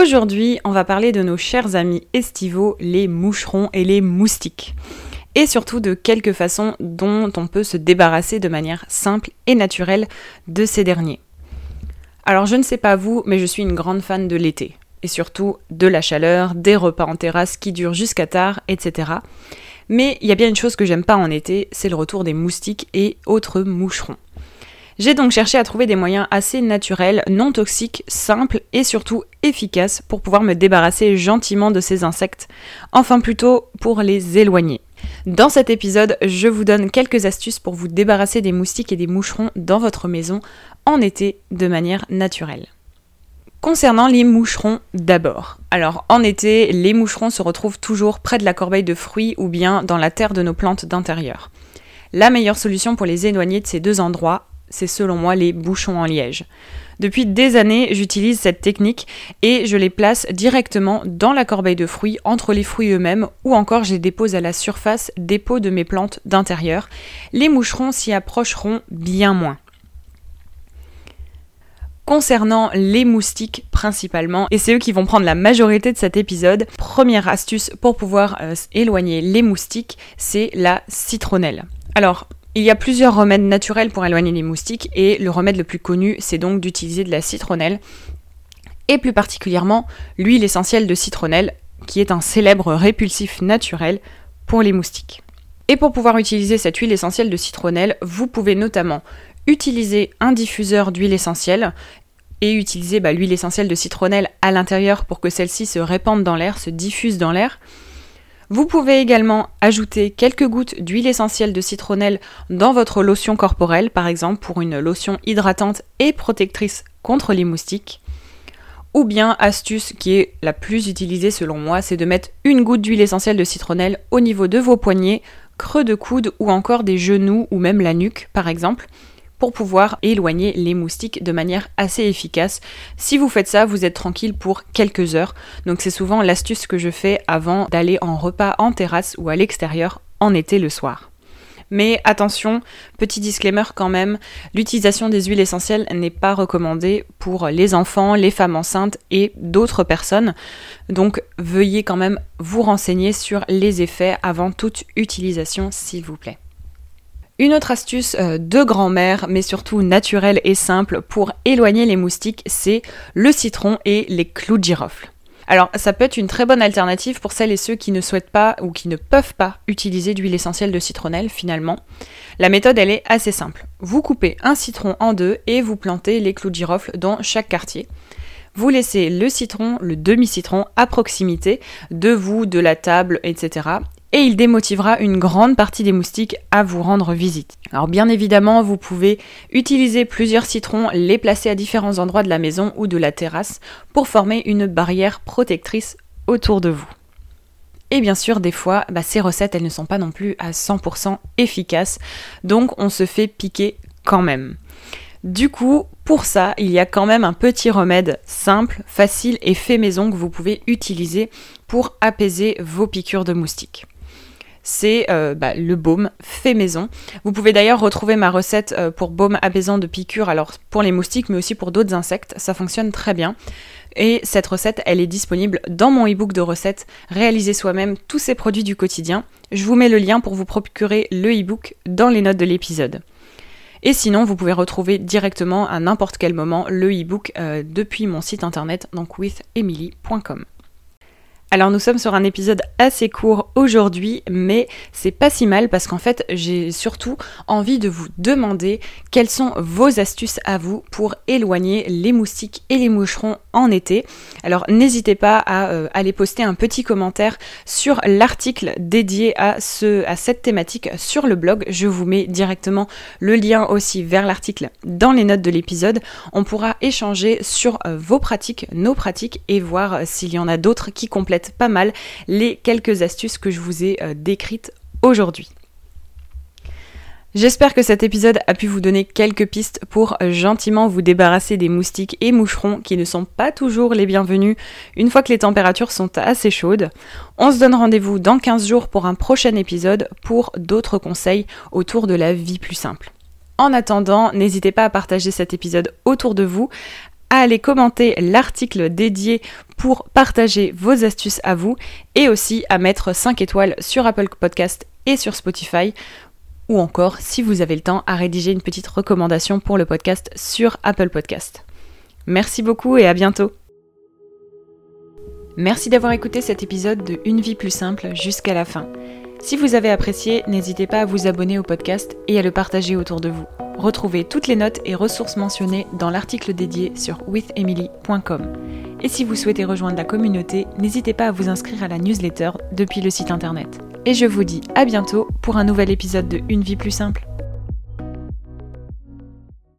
Aujourd'hui, on va parler de nos chers amis estivaux, les moucherons et les moustiques. Et surtout de quelques façons dont on peut se débarrasser de manière simple et naturelle de ces derniers. Alors je ne sais pas vous, mais je suis une grande fan de l'été. Et surtout de la chaleur, des repas en terrasse qui durent jusqu'à tard, etc. Mais il y a bien une chose que j'aime pas en été, c'est le retour des moustiques et autres moucherons. J'ai donc cherché à trouver des moyens assez naturels, non toxiques, simples et surtout efficaces pour pouvoir me débarrasser gentiment de ces insectes, enfin plutôt pour les éloigner. Dans cet épisode, je vous donne quelques astuces pour vous débarrasser des moustiques et des moucherons dans votre maison en été de manière naturelle. Concernant les moucherons d'abord. Alors en été, les moucherons se retrouvent toujours près de la corbeille de fruits ou bien dans la terre de nos plantes d'intérieur. La meilleure solution pour les éloigner de ces deux endroits, c'est selon moi les bouchons en liège. Depuis des années, j'utilise cette technique et je les place directement dans la corbeille de fruits, entre les fruits eux-mêmes, ou encore je les dépose à la surface des pots de mes plantes d'intérieur. Les moucherons s'y approcheront bien moins. Concernant les moustiques principalement, et c'est eux qui vont prendre la majorité de cet épisode, première astuce pour pouvoir euh, éloigner les moustiques, c'est la citronnelle. Alors, il y a plusieurs remèdes naturels pour éloigner les moustiques et le remède le plus connu, c'est donc d'utiliser de la citronnelle et plus particulièrement l'huile essentielle de citronnelle qui est un célèbre répulsif naturel pour les moustiques. Et pour pouvoir utiliser cette huile essentielle de citronnelle, vous pouvez notamment utiliser un diffuseur d'huile essentielle et utiliser bah, l'huile essentielle de citronnelle à l'intérieur pour que celle-ci se répande dans l'air, se diffuse dans l'air. Vous pouvez également ajouter quelques gouttes d'huile essentielle de citronnelle dans votre lotion corporelle, par exemple pour une lotion hydratante et protectrice contre les moustiques. Ou bien, astuce qui est la plus utilisée selon moi, c'est de mettre une goutte d'huile essentielle de citronnelle au niveau de vos poignets, creux de coude ou encore des genoux ou même la nuque par exemple pour pouvoir éloigner les moustiques de manière assez efficace. Si vous faites ça, vous êtes tranquille pour quelques heures. Donc c'est souvent l'astuce que je fais avant d'aller en repas en terrasse ou à l'extérieur en été le soir. Mais attention, petit disclaimer quand même, l'utilisation des huiles essentielles n'est pas recommandée pour les enfants, les femmes enceintes et d'autres personnes. Donc veuillez quand même vous renseigner sur les effets avant toute utilisation s'il vous plaît. Une autre astuce euh, de grand-mère, mais surtout naturelle et simple pour éloigner les moustiques, c'est le citron et les clous de girofle. Alors ça peut être une très bonne alternative pour celles et ceux qui ne souhaitent pas ou qui ne peuvent pas utiliser d'huile essentielle de citronnelle finalement. La méthode elle est assez simple. Vous coupez un citron en deux et vous plantez les clous de girofle dans chaque quartier. Vous laissez le citron, le demi-citron à proximité de vous, de la table, etc et il démotivera une grande partie des moustiques à vous rendre visite. Alors bien évidemment, vous pouvez utiliser plusieurs citrons, les placer à différents endroits de la maison ou de la terrasse pour former une barrière protectrice autour de vous. Et bien sûr, des fois, bah, ces recettes, elles ne sont pas non plus à 100% efficaces, donc on se fait piquer quand même. Du coup, pour ça, il y a quand même un petit remède simple, facile et fait maison que vous pouvez utiliser pour apaiser vos piqûres de moustiques c'est euh, bah, le baume fait maison. Vous pouvez d'ailleurs retrouver ma recette euh, pour baume apaisant de piqûre, alors pour les moustiques, mais aussi pour d'autres insectes. Ça fonctionne très bien. Et cette recette, elle est disponible dans mon e-book de recettes Réaliser soi-même tous ces produits du quotidien. Je vous mets le lien pour vous procurer le e-book dans les notes de l'épisode. Et sinon, vous pouvez retrouver directement à n'importe quel moment le e-book euh, depuis mon site internet, donc withemily.com. Alors nous sommes sur un épisode assez court aujourd'hui, mais c'est pas si mal parce qu'en fait j'ai surtout envie de vous demander quelles sont vos astuces à vous pour éloigner les moustiques et les moucherons en été. Alors n'hésitez pas à euh, aller poster un petit commentaire sur l'article dédié à, à cette thématique sur le blog. Je vous mets directement le lien aussi vers l'article dans les notes de l'épisode. On pourra échanger sur euh, vos pratiques, nos pratiques et voir euh, s'il y en a d'autres qui complètent pas mal les quelques astuces que je vous ai euh, décrites aujourd'hui. J'espère que cet épisode a pu vous donner quelques pistes pour euh, gentiment vous débarrasser des moustiques et moucherons qui ne sont pas toujours les bienvenus une fois que les températures sont assez chaudes. On se donne rendez-vous dans 15 jours pour un prochain épisode pour d'autres conseils autour de la vie plus simple. En attendant, n'hésitez pas à partager cet épisode autour de vous, à aller commenter l'article dédié pour partager vos astuces à vous et aussi à mettre 5 étoiles sur Apple Podcast et sur Spotify ou encore, si vous avez le temps, à rédiger une petite recommandation pour le podcast sur Apple Podcast. Merci beaucoup et à bientôt. Merci d'avoir écouté cet épisode de Une vie plus simple jusqu'à la fin. Si vous avez apprécié, n'hésitez pas à vous abonner au podcast et à le partager autour de vous. Retrouvez toutes les notes et ressources mentionnées dans l'article dédié sur withemily.com. Et si vous souhaitez rejoindre la communauté, n'hésitez pas à vous inscrire à la newsletter depuis le site internet. Et je vous dis à bientôt pour un nouvel épisode de Une vie plus simple.